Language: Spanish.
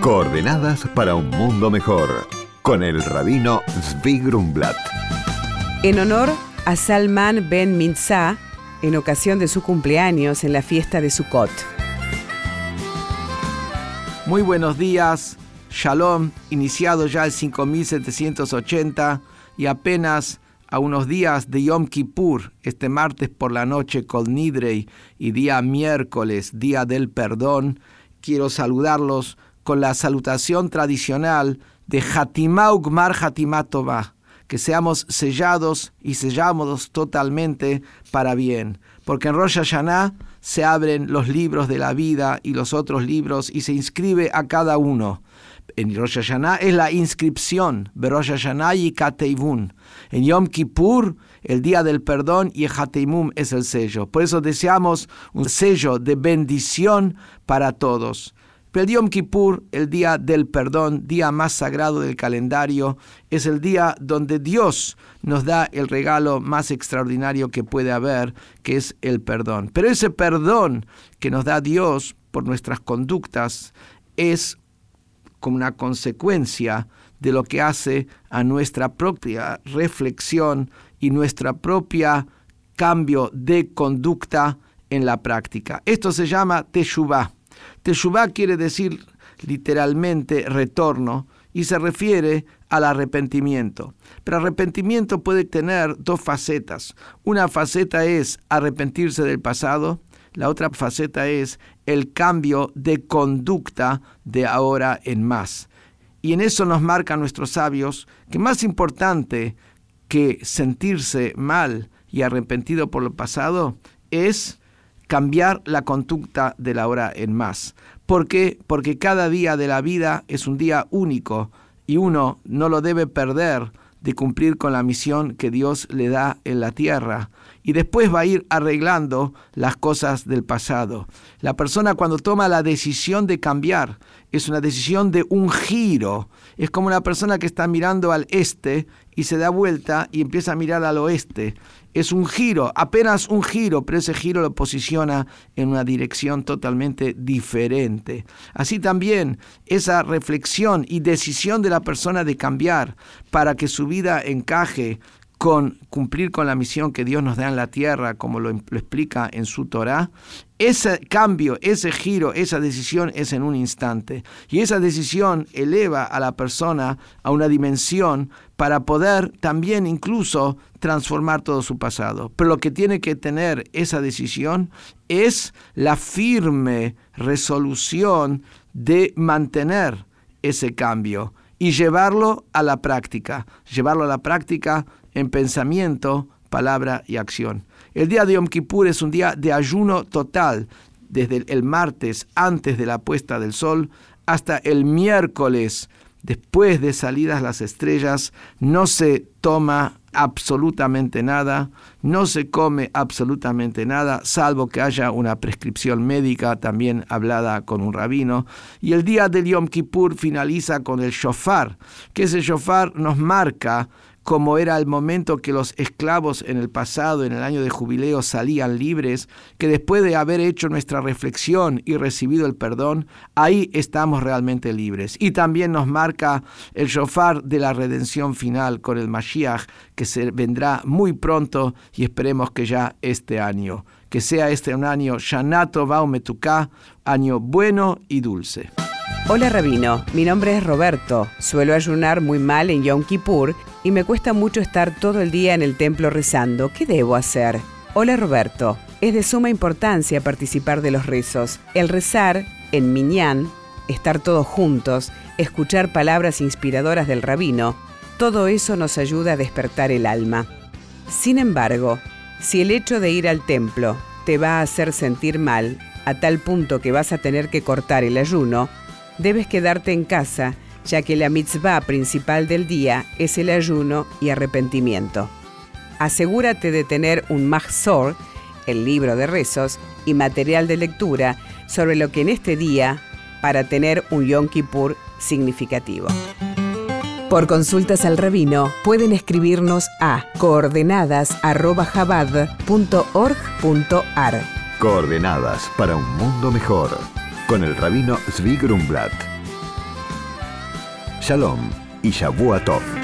Coordenadas para un mundo mejor con el rabino Zvi Grumblat. En honor a Salman Ben Minza, en ocasión de su cumpleaños en la fiesta de Sukkot. Muy buenos días, Shalom, iniciado ya el 5780 y apenas a unos días de Yom Kippur, este martes por la noche con Nidrei y día miércoles, día del perdón, quiero saludarlos con la salutación tradicional de Hatimah Ugmar Hatimatova, que seamos sellados y sellamos totalmente para bien, porque en Rosh Hashanah se abren los libros de la vida y los otros libros y se inscribe a cada uno. En Rosh Hashanah es la inscripción, Rosh Hashanah y Kateivun. En Yom Kippur, el día del perdón, y Hateimum es el sello. Por eso deseamos un sello de bendición para todos. Pero el Kippur, el día del perdón, día más sagrado del calendario, es el día donde Dios nos da el regalo más extraordinario que puede haber, que es el perdón. Pero ese perdón que nos da Dios por nuestras conductas es como una consecuencia de lo que hace a nuestra propia reflexión y nuestra propia cambio de conducta en la práctica. Esto se llama Teshuvah. Teshuvah quiere decir literalmente retorno y se refiere al arrepentimiento. Pero arrepentimiento puede tener dos facetas. Una faceta es arrepentirse del pasado, la otra faceta es el cambio de conducta de ahora en más. Y en eso nos marcan nuestros sabios que más importante que sentirse mal y arrepentido por lo pasado es cambiar la conducta de la hora en más. ¿Por qué? Porque cada día de la vida es un día único y uno no lo debe perder de cumplir con la misión que Dios le da en la tierra y después va a ir arreglando las cosas del pasado. La persona cuando toma la decisión de cambiar es una decisión de un giro. Es como una persona que está mirando al este y se da vuelta y empieza a mirar al oeste. Es un giro, apenas un giro, pero ese giro lo posiciona en una dirección totalmente diferente. Así también esa reflexión y decisión de la persona de cambiar para que su vida encaje con cumplir con la misión que Dios nos da en la tierra, como lo, explica en su Torah, ese cambio, ese giro, esa decisión es en un instante. Y esa decisión eleva a la persona a una dimensión para poder también incluso transformar todo su pasado. Pero lo que tiene que tener esa decisión es la firme resolución de mantener ese cambio y llevarlo a la práctica, llevarlo a la práctica en pensamiento, palabra y acción. El día de Yom Kippur es un día de ayuno total, desde el martes antes de la puesta del sol hasta el miércoles después de salidas las estrellas, no se toma absolutamente nada, no se come absolutamente nada, salvo que haya una prescripción médica también hablada con un rabino. Y el día del Yom Kippur finaliza con el shofar, que ese shofar nos marca como era el momento que los esclavos en el pasado, en el año de jubileo, salían libres, que después de haber hecho nuestra reflexión y recibido el perdón, ahí estamos realmente libres. Y también nos marca el shofar de la redención final con el Mashiach, que se vendrá muy pronto y esperemos que ya este año. Que sea este un año Shanato Baumetuká, año bueno y dulce. Hola Rabino, mi nombre es Roberto. Suelo ayunar muy mal en Yom Kippur y me cuesta mucho estar todo el día en el templo rezando. ¿Qué debo hacer? Hola Roberto, es de suma importancia participar de los rezos. El rezar en Minyan, estar todos juntos, escuchar palabras inspiradoras del rabino, todo eso nos ayuda a despertar el alma. Sin embargo, si el hecho de ir al templo te va a hacer sentir mal, a tal punto que vas a tener que cortar el ayuno, debes quedarte en casa, ya que la mitzvah principal del día es el ayuno y arrepentimiento. Asegúrate de tener un mahzor, el libro de rezos, y material de lectura sobre lo que en este día para tener un Yom Kippur significativo. Por consultas al rabino pueden escribirnos a coordenadas.jabad.org.ar. Coordenadas para un mundo mejor con el rabino Zvi Grumblat. Shalom y Shavuot Tov.